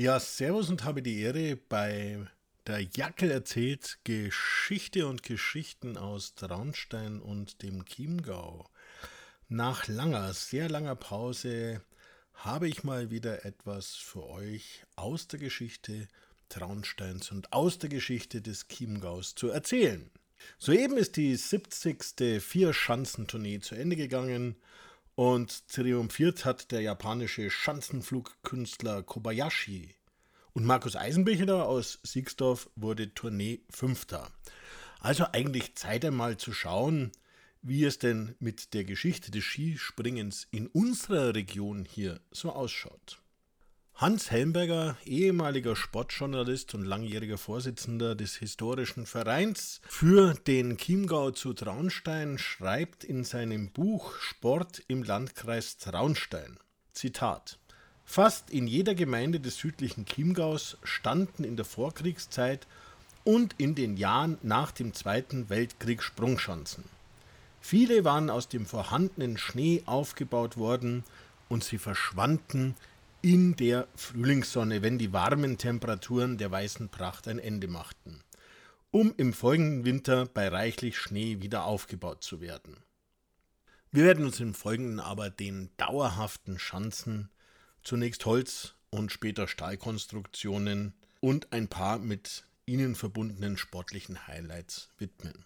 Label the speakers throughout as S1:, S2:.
S1: Ja, servus und habe die Ehre bei der Jackel erzählt Geschichte und Geschichten aus Traunstein und dem Chiemgau. Nach langer, sehr langer Pause habe ich mal wieder etwas für euch aus der Geschichte Traunsteins und aus der Geschichte des Chiemgaus zu erzählen. Soeben ist die 70. Vier-Schanzentournee zu Ende gegangen und triumphiert hat der japanische Schanzenflugkünstler Kobayashi. Und Markus Eisenbichler aus Siegsdorf wurde Tournee Fünfter. Also eigentlich Zeit einmal zu schauen, wie es denn mit der Geschichte des Skispringens in unserer Region hier so ausschaut. Hans Helmberger, ehemaliger Sportjournalist und langjähriger Vorsitzender des historischen Vereins für den Chiemgau zu Traunstein, schreibt in seinem Buch Sport im Landkreis Traunstein. Zitat Fast in jeder Gemeinde des südlichen Chiemgaus standen in der Vorkriegszeit und in den Jahren nach dem Zweiten Weltkrieg Sprungschanzen. Viele waren aus dem vorhandenen Schnee aufgebaut worden und sie verschwanden in der Frühlingssonne, wenn die warmen Temperaturen der weißen Pracht ein Ende machten, um im folgenden Winter bei reichlich Schnee wieder aufgebaut zu werden. Wir werden uns im Folgenden aber den dauerhaften Schanzen, zunächst Holz und später Stahlkonstruktionen und ein paar mit ihnen verbundenen sportlichen Highlights widmen.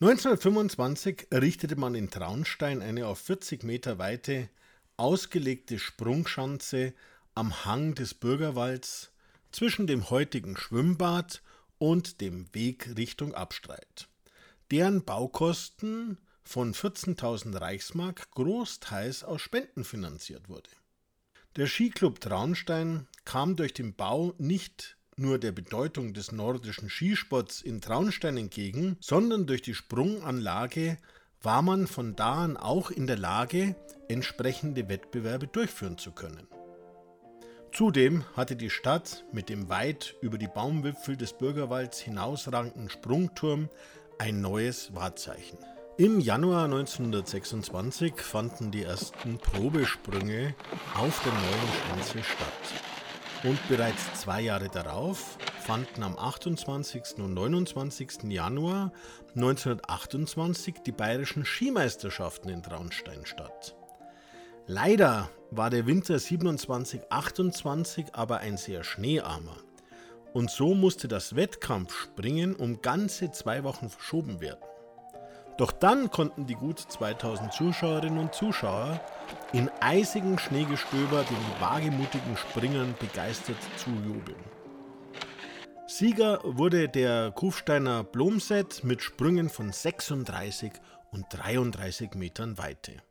S1: 1925 errichtete man in Traunstein eine auf 40 Meter weite ausgelegte Sprungschanze am Hang des Bürgerwalds zwischen dem heutigen Schwimmbad und dem Weg Richtung Abstreit, deren Baukosten von 14.000 Reichsmark großteils aus Spenden finanziert wurde. Der Skiclub Traunstein kam durch den Bau nicht nur der Bedeutung des nordischen Skisports in Traunstein entgegen, sondern durch die Sprunganlage war man von da an auch in der Lage, entsprechende Wettbewerbe durchführen zu können. Zudem hatte die Stadt mit dem weit über die Baumwipfel des Bürgerwalds hinausragenden Sprungturm ein neues Wahrzeichen. Im Januar 1926 fanden die ersten Probesprünge auf der neuen Schanze statt. Und bereits zwei Jahre darauf fanden am 28. und 29. Januar 1928 die bayerischen Skimeisterschaften in Traunstein statt. Leider war der Winter 27-28 aber ein sehr schneearmer. Und so musste das Wettkampfspringen um ganze zwei Wochen verschoben werden. Doch dann konnten die gut 2000 Zuschauerinnen und Zuschauer in eisigen Schneegestöber den wagemutigen Springern begeistert zujubeln. Sieger wurde der Kufsteiner Blomset mit Sprüngen von 36 und 33 Metern Weite.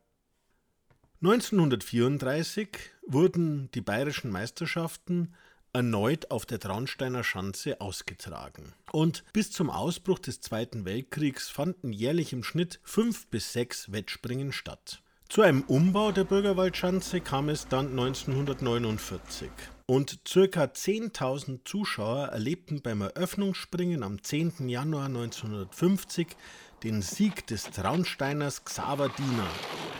S1: 1934 wurden die bayerischen Meisterschaften erneut auf der Traunsteiner Schanze ausgetragen. Und bis zum Ausbruch des Zweiten Weltkriegs fanden jährlich im Schnitt fünf bis sechs Wettspringen statt. Zu einem Umbau der Bürgerwaldschanze kam es dann 1949 und ca. 10.000 Zuschauer erlebten beim Eröffnungsspringen am 10. Januar 1950 den Sieg des Traunsteiners Xaver Diener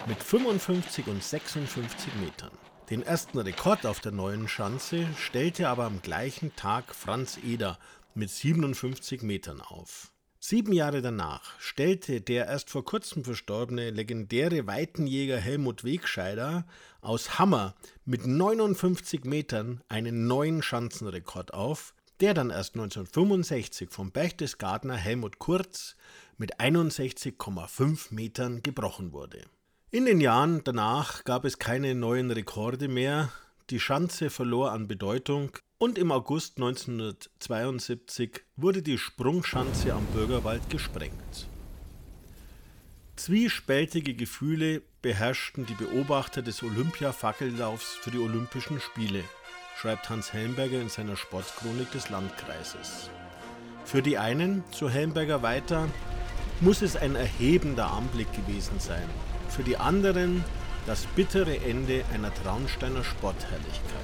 S1: mit 55 und 56 Metern. Den ersten Rekord auf der neuen Schanze stellte aber am gleichen Tag Franz Eder mit 57 Metern auf. Sieben Jahre danach stellte der erst vor kurzem verstorbene legendäre Weitenjäger Helmut Wegscheider aus Hammer mit 59 Metern einen neuen Schanzenrekord auf, der dann erst 1965 vom Berchtesgadener Helmut Kurz mit 61,5 Metern gebrochen wurde. In den Jahren danach gab es keine neuen Rekorde mehr, die Schanze verlor an Bedeutung und im August 1972 wurde die Sprungschanze am Bürgerwald gesprengt. Zwiespältige Gefühle beherrschten die Beobachter des Olympia-Fackellaufs für die Olympischen Spiele, schreibt Hans Helmberger in seiner Sportchronik des Landkreises. Für die einen, so Helmberger weiter, muss es ein erhebender Anblick gewesen sein für die anderen das bittere Ende einer Traunsteiner Sportherrlichkeit.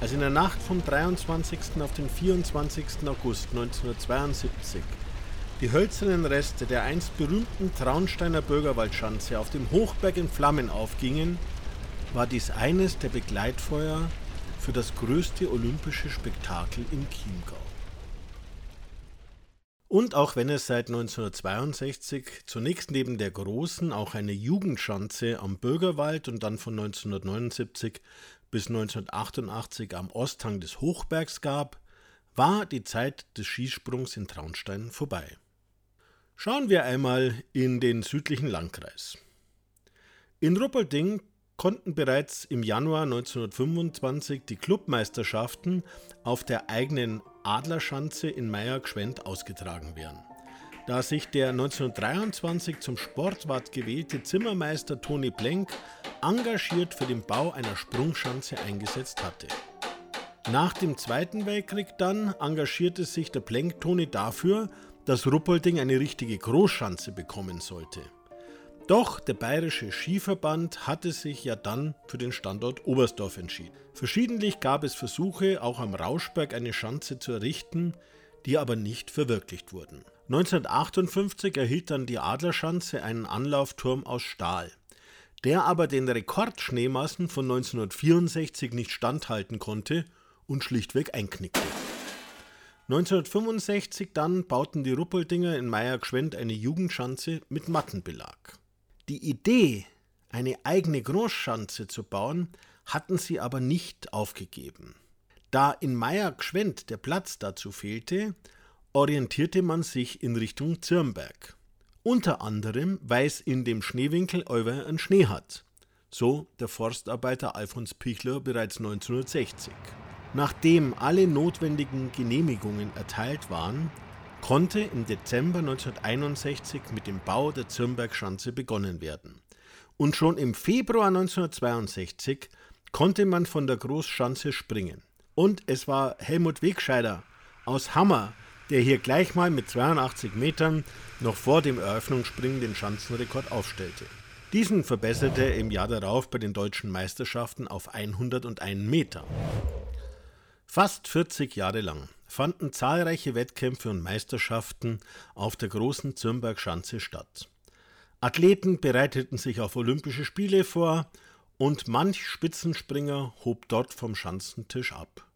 S1: Als in der Nacht vom 23. auf den 24. August 1972 die hölzernen Reste der einst berühmten Traunsteiner Bürgerwaldschanze auf dem Hochberg in Flammen aufgingen, war dies eines der Begleitfeuer für das größte olympische Spektakel im Chiemgau. Und auch wenn es seit 1962 zunächst neben der großen auch eine Jugendschanze am Bürgerwald und dann von 1979 bis 1988 am Osthang des Hochbergs gab, war die Zeit des Skisprungs in Traunstein vorbei. Schauen wir einmal in den südlichen Landkreis. In Ruppolding konnten bereits im Januar 1925 die Clubmeisterschaften auf der eigenen Adlerschanze in Meyer-Gschwend ausgetragen werden. Da sich der 1923 zum Sportwart gewählte Zimmermeister Toni Blenk engagiert für den Bau einer Sprungschanze eingesetzt hatte. Nach dem Zweiten Weltkrieg dann engagierte sich der Blenk Toni dafür, dass Ruppolding eine richtige Großschanze bekommen sollte. Doch der Bayerische Skiverband hatte sich ja dann für den Standort Oberstdorf entschieden. Verschiedentlich gab es Versuche, auch am Rauschberg eine Schanze zu errichten, die aber nicht verwirklicht wurden. 1958 erhielt dann die Adlerschanze einen Anlaufturm aus Stahl, der aber den Rekordschneemassen von 1964 nicht standhalten konnte und schlichtweg einknickte. 1965 dann bauten die Ruppeldinger in Meyer-Gschwend eine Jugendschanze mit Mattenbelag. Die Idee, eine eigene Großschanze zu bauen, hatten sie aber nicht aufgegeben. Da in Meyer-Gschwend der Platz dazu fehlte, orientierte man sich in Richtung Zirnberg. Unter anderem, weil es in dem Schneewinkel Euwer einen Schnee hat. So der Forstarbeiter Alfons Pichler bereits 1960. Nachdem alle notwendigen Genehmigungen erteilt waren, konnte im Dezember 1961 mit dem Bau der Zürnbergschanze begonnen werden. Und schon im Februar 1962 konnte man von der Großschanze springen. Und es war Helmut Wegscheider aus Hammer, der hier gleich mal mit 82 Metern noch vor dem Eröffnungsspringen den Schanzenrekord aufstellte. Diesen verbesserte er im Jahr darauf bei den deutschen Meisterschaften auf 101 Meter. Fast 40 Jahre lang fanden zahlreiche Wettkämpfe und Meisterschaften auf der großen Zürnbergschanze statt. Athleten bereiteten sich auf Olympische Spiele vor und manch Spitzenspringer hob dort vom Schanzentisch ab.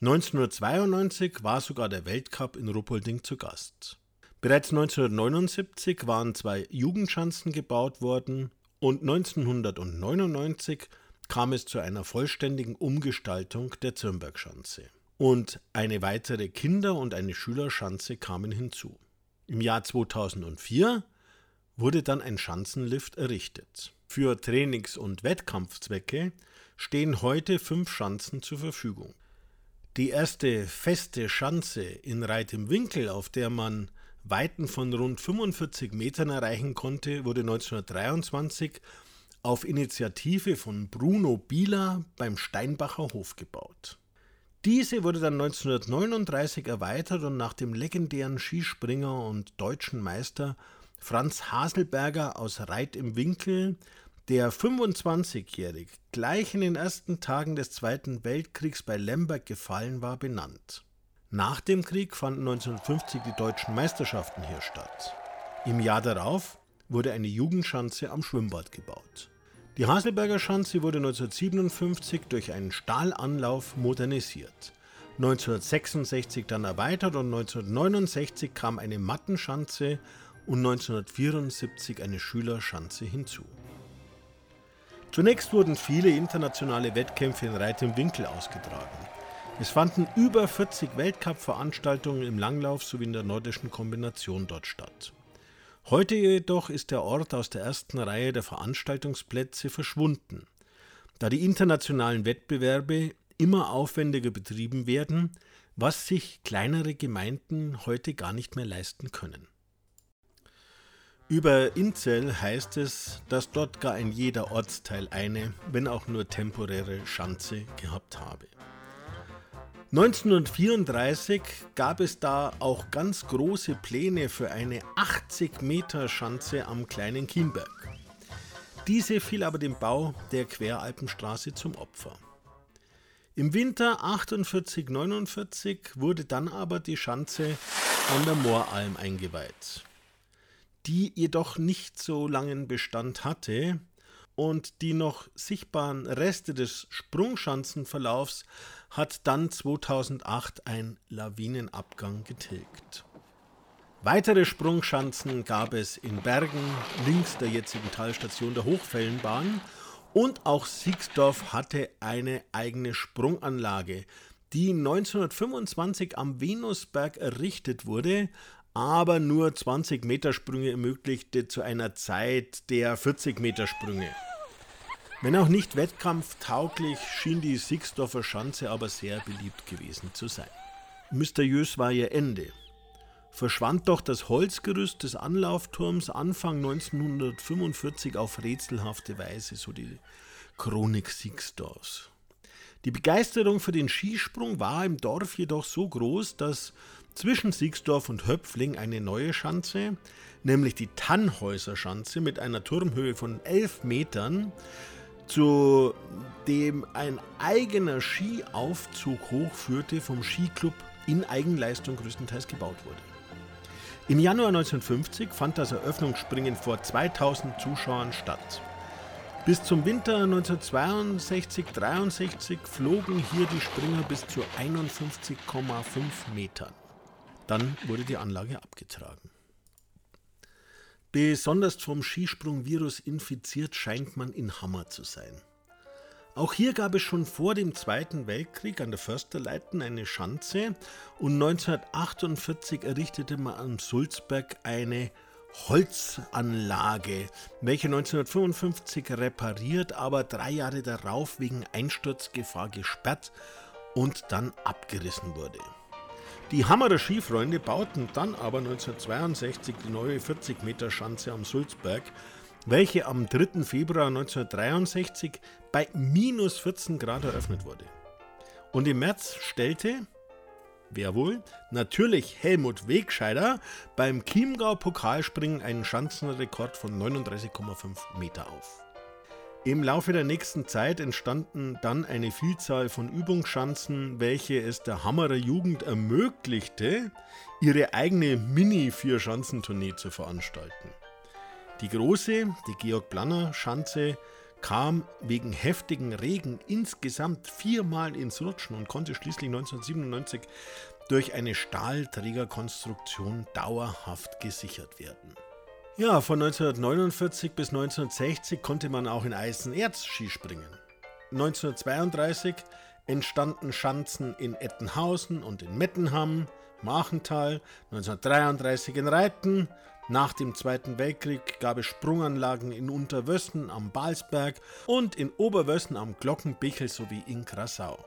S1: 1992 war sogar der Weltcup in Ruppolding zu Gast. Bereits 1979 waren zwei Jugendschanzen gebaut worden und 1999 kam es zu einer vollständigen Umgestaltung der Zürnbergschanze. Und eine weitere Kinder- und eine Schülerschanze kamen hinzu. Im Jahr 2004 wurde dann ein Schanzenlift errichtet. Für Trainings- und Wettkampfzwecke stehen heute fünf Schanzen zur Verfügung. Die erste feste Schanze in Reit im Winkel, auf der man Weiten von rund 45 Metern erreichen konnte, wurde 1923 auf Initiative von Bruno Bieler beim Steinbacher Hof gebaut. Diese wurde dann 1939 erweitert und nach dem legendären Skispringer und deutschen Meister Franz Haselberger aus Reit im Winkel, der 25-jährig gleich in den ersten Tagen des Zweiten Weltkriegs bei Lemberg gefallen war, benannt. Nach dem Krieg fanden 1950 die deutschen Meisterschaften hier statt. Im Jahr darauf wurde eine Jugendschanze am Schwimmbad gebaut. Die Haselberger Schanze wurde 1957 durch einen Stahlanlauf modernisiert. 1966 dann erweitert und 1969 kam eine Mattenschanze und 1974 eine Schülerschanze hinzu. Zunächst wurden viele internationale Wettkämpfe in Reit im Winkel ausgetragen. Es fanden über 40 Weltcup-Veranstaltungen im Langlauf sowie in der nordischen Kombination dort statt. Heute jedoch ist der Ort aus der ersten Reihe der Veranstaltungsplätze verschwunden, da die internationalen Wettbewerbe immer aufwendiger betrieben werden, was sich kleinere Gemeinden heute gar nicht mehr leisten können. Über Inzell heißt es, dass dort gar ein jeder Ortsteil eine, wenn auch nur temporäre Schanze gehabt habe. 1934 gab es da auch ganz große Pläne für eine 80 Meter Schanze am kleinen Kienberg. Diese fiel aber dem Bau der Queralpenstraße zum Opfer. Im Winter 48-49 wurde dann aber die Schanze an der Mooralm eingeweiht, die jedoch nicht so langen Bestand hatte und die noch sichtbaren Reste des Sprungschanzenverlaufs hat dann 2008 ein Lawinenabgang getilgt. Weitere Sprungschanzen gab es in Bergen, links der jetzigen Talstation der Hochfellenbahn, und auch Siegsdorf hatte eine eigene Sprunganlage, die 1925 am Venusberg errichtet wurde, aber nur 20 Meter Sprünge ermöglichte zu einer Zeit der 40 Meter Sprünge. Wenn auch nicht wettkampftauglich, schien die Sixdorfer Schanze aber sehr beliebt gewesen zu sein. Mysteriös war ihr Ende. Verschwand doch das Holzgerüst des Anlaufturms Anfang 1945 auf rätselhafte Weise, so die Chronik Sixdorfs. Die Begeisterung für den Skisprung war im Dorf jedoch so groß, dass zwischen Siegsdorf und Höpfling eine neue Schanze, nämlich die Tannhäuser Schanze mit einer Turmhöhe von 11 Metern, zu dem ein eigener Skiaufzug hochführte, vom Skiclub in Eigenleistung größtenteils gebaut wurde. Im Januar 1950 fand das Eröffnungsspringen vor 2000 Zuschauern statt. Bis zum Winter 1962-63 flogen hier die Springer bis zu 51,5 Metern. Dann wurde die Anlage abgetragen. Besonders vom Skisprungvirus infiziert scheint man in Hammer zu sein. Auch hier gab es schon vor dem Zweiten Weltkrieg an der Försterleiten eine Schanze und 1948 errichtete man am Sulzberg eine Holzanlage, welche 1955 repariert, aber drei Jahre darauf wegen Einsturzgefahr gesperrt und dann abgerissen wurde. Die Hammerer Skifreunde bauten dann aber 1962 die neue 40 Meter Schanze am Sulzberg, welche am 3. Februar 1963 bei minus 14 Grad eröffnet wurde. Und im März stellte, wer wohl, natürlich Helmut Wegscheider beim Chiemgau Pokalspringen einen Schanzenrekord von 39,5 Meter auf. Im Laufe der nächsten Zeit entstanden dann eine Vielzahl von Übungsschanzen, welche es der Hammerer Jugend ermöglichte, ihre eigene Mini-Vier-Schanzentournee zu veranstalten. Die große, die Georg-Planner-Schanze, kam wegen heftigen Regen insgesamt viermal ins Rutschen und konnte schließlich 1997 durch eine Stahlträgerkonstruktion dauerhaft gesichert werden. Ja, von 1949 bis 1960 konnte man auch in Eisenerz Skispringen. 1932 entstanden Schanzen in Ettenhausen und in Mettenham, Machental, 1933 in Reiten. Nach dem Zweiten Weltkrieg gab es Sprunganlagen in Unterwössen am Balsberg und in Oberwössen am Glockenbichel sowie in Krassau.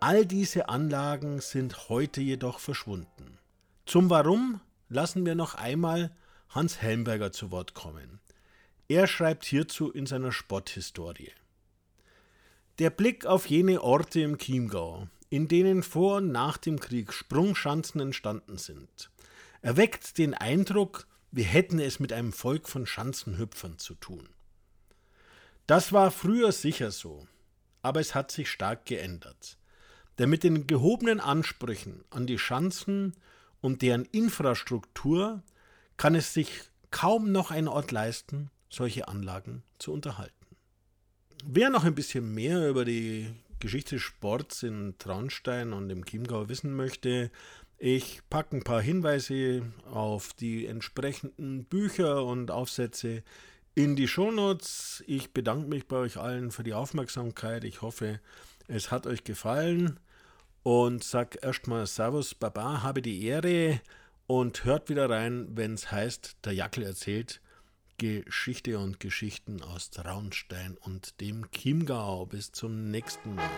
S1: All diese Anlagen sind heute jedoch verschwunden. Zum Warum lassen wir noch einmal Hans Helmberger zu Wort kommen. Er schreibt hierzu in seiner Sporthistorie. Der Blick auf jene Orte im Chiemgau, in denen vor und nach dem Krieg Sprungschanzen entstanden sind, erweckt den Eindruck, wir hätten es mit einem Volk von Schanzenhüpfern zu tun. Das war früher sicher so, aber es hat sich stark geändert. Denn mit den gehobenen Ansprüchen an die Schanzen und deren Infrastruktur kann es sich kaum noch ein Ort leisten, solche Anlagen zu unterhalten. Wer noch ein bisschen mehr über die Geschichte Sports in Traunstein und im Chiemgau wissen möchte, ich packe ein paar Hinweise auf die entsprechenden Bücher und Aufsätze in die Shownotes. Ich bedanke mich bei euch allen für die Aufmerksamkeit. Ich hoffe, es hat euch gefallen und sag erstmal Servus, Baba, habe die Ehre und hört wieder rein, wenn es heißt, der Jackel erzählt Geschichte und Geschichten aus Traunstein und dem Chiemgau. Bis zum nächsten Mal.